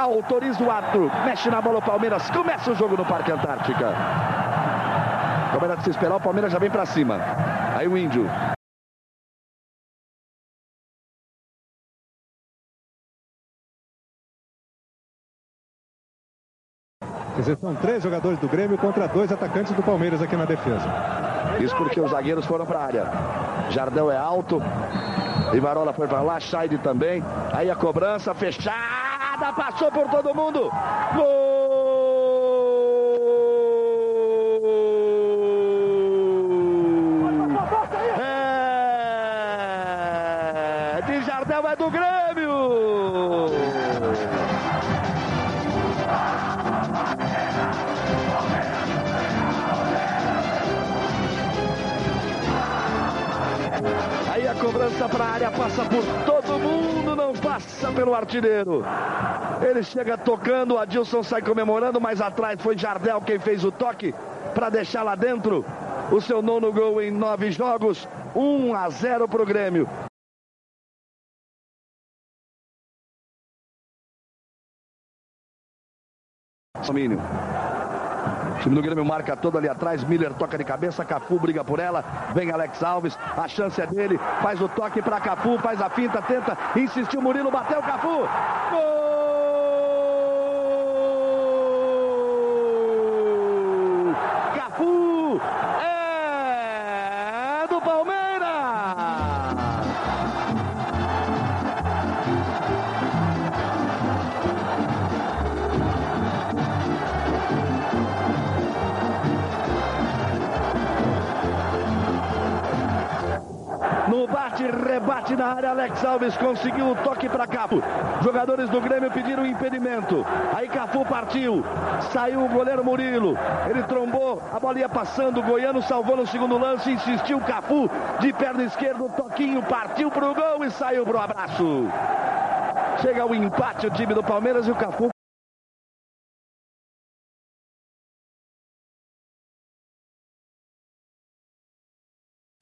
Autoriza o ato. Mexe na bola o Palmeiras. Começa o jogo no Parque Antártica. De se esperar, o Palmeiras já vem para cima. Aí o Índio. Quer dizer, são três jogadores do Grêmio contra dois atacantes do Palmeiras aqui na defesa. Isso porque os zagueiros foram para a área. Jardel é alto. Ivarola foi para lá, Scheide também. Aí a cobrança fechada, passou por todo mundo. Gol! É de Jardel é do Grêmio. Aí a cobrança para a área passa por todo mundo, passa pelo artilheiro. Ele chega tocando, Adilson sai comemorando, mas atrás foi Jardel quem fez o toque para deixar lá dentro o seu nono gol em nove jogos, 1 a 0 para o Grêmio. O time do Grêmio marca todo ali atrás. Miller toca de cabeça. Cafu briga por ela. Vem Alex Alves. A chance é dele. Faz o toque para Cafu. Faz a finta. Tenta. Insistiu Murilo. Bateu Cafu. Gol! É do Palmeiras. No bate, rebate na área, Alex Alves conseguiu o toque para Cafu. Jogadores do Grêmio pediram impedimento. Aí Cafu partiu. Saiu o goleiro Murilo. Ele trombou, a bola ia passando. O Goiano salvou no segundo lance. Insistiu Cafu de perna esquerda. O toquinho partiu para o gol e saiu para o abraço. Chega o empate o time do Palmeiras e o Cafu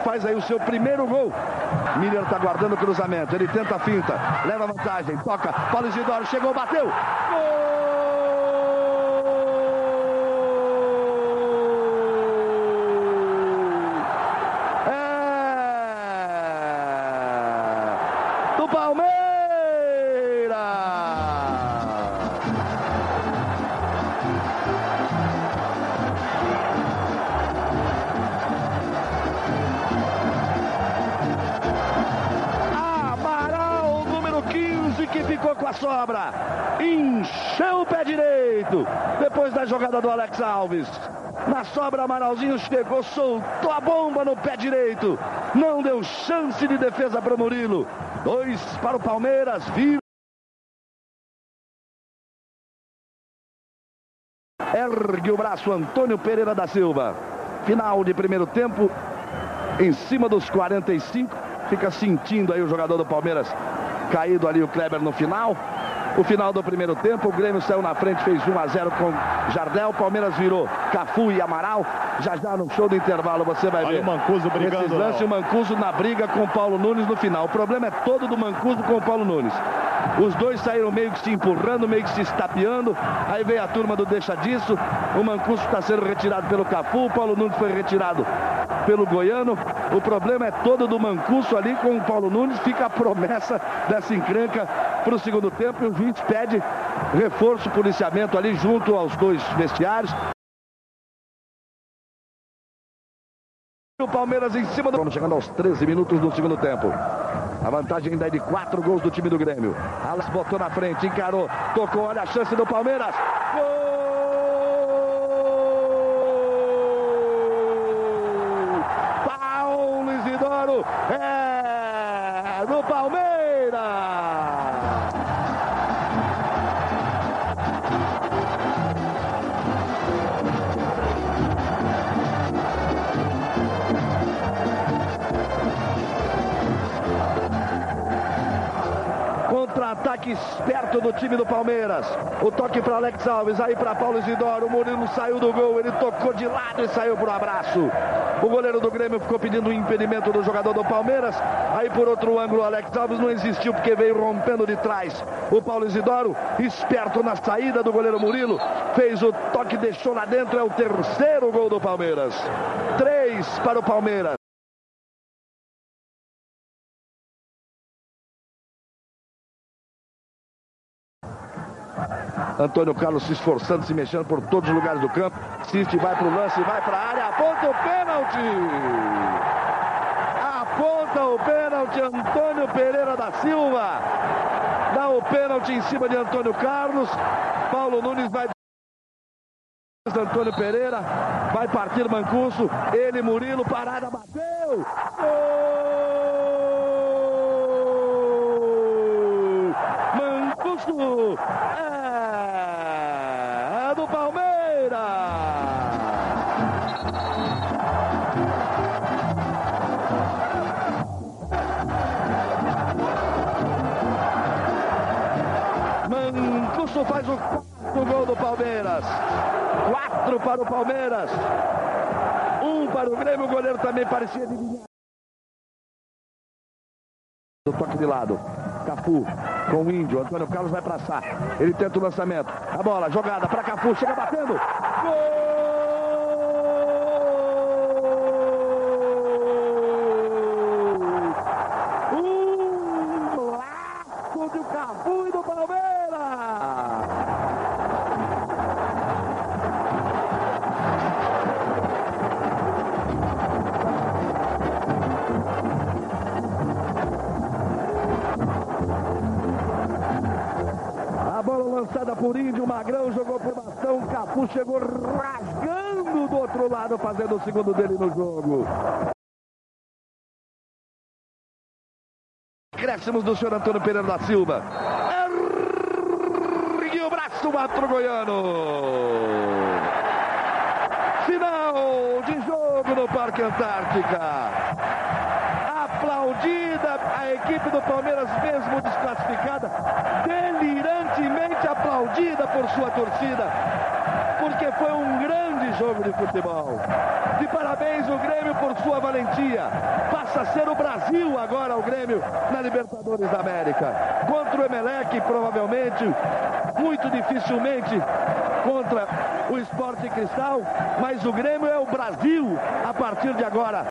faz aí o seu primeiro gol. Miller está guardando o cruzamento. Ele tenta a finta, leva vantagem, toca. Paulo Isidoro chegou, bateu. Gol! Sobra. Encheu o pé direito. Depois da jogada do Alex Alves. Na sobra, Amaralzinho chegou, soltou a bomba no pé direito. Não deu chance de defesa para o Murilo. Dois para o Palmeiras. Vira. Ergue o braço Antônio Pereira da Silva. Final de primeiro tempo. Em cima dos 45. Fica sentindo aí o jogador do Palmeiras caído ali o Kleber no final. O final do primeiro tempo, o Grêmio saiu na frente, fez 1 a 0 com Jardel. Palmeiras virou Cafu e Amaral. Já já no show do intervalo você vai Olha ver. o Mancuso brigando, Esses lances, o Mancuso na briga com o Paulo Nunes no final. O problema é todo do Mancuso com o Paulo Nunes. Os dois saíram meio que se empurrando, meio que se estapeando. Aí veio a turma do deixa disso. O Mancuso está sendo retirado pelo Cafu. O Paulo Nunes foi retirado pelo Goiano. O problema é todo do Mancuso ali com o Paulo Nunes. Fica a promessa dessa encrenca para o segundo tempo. E o juiz pede reforço, policiamento ali junto aos dois vestiários. O Palmeiras em cima do. Chegando aos 13 minutos do segundo tempo. A vantagem ainda é de quatro gols do time do Grêmio. Alas botou na frente, encarou, tocou, olha a chance do Palmeiras. Gol! Contra-ataque esperto do time do Palmeiras. O toque para Alex Alves, aí para Paulo Isidoro. O Murilo saiu do gol, ele tocou de lado e saiu para o abraço. O goleiro do Grêmio ficou pedindo o impedimento do jogador do Palmeiras. Aí por outro ângulo, Alex Alves não existiu porque veio rompendo de trás. O Paulo Isidoro, esperto na saída do goleiro Murilo, fez o toque, deixou lá dentro. É o terceiro gol do Palmeiras. Três para o Palmeiras. Antônio Carlos se esforçando, se mexendo por todos os lugares do campo. Ciste vai para o lance, vai para a área, aponta o pênalti. Aponta o pênalti, Antônio Pereira da Silva. Dá o pênalti em cima de Antônio Carlos. Paulo Nunes vai. Antônio Pereira vai partir Mancuso. Ele, Murilo, parada, bateu. Gol! Mancuso é do Palmeiras. Mancuso faz o quarto gol do Palmeiras. Quatro para o Palmeiras. Um para o Grêmio. O goleiro também parecia adivinhar. Toque de lado. Cafu com o Índio. Antônio Carlos vai passar. Ele tenta o lançamento. A bola, jogada para Cafu. Chega batendo. Gol! Um laço do Cafu e do Palmeiras. Lançada por Índio, Magrão jogou por bastão, Cafu chegou rasgando do outro lado, fazendo o segundo dele no jogo. Crescimos do senhor Antônio Pereira da Silva. Ergue o braço, Matro Goiano. Final de jogo no Parque Antártica aplaudida a equipe do Palmeiras, mesmo desclassificada, delirantemente aplaudida por sua torcida, porque foi um grande jogo de futebol. De parabéns o Grêmio por sua valentia. Passa a ser o Brasil agora o Grêmio na Libertadores da América. Contra o Emelec, provavelmente, muito dificilmente contra o Esporte Cristal, mas o Grêmio é o Brasil a partir de agora.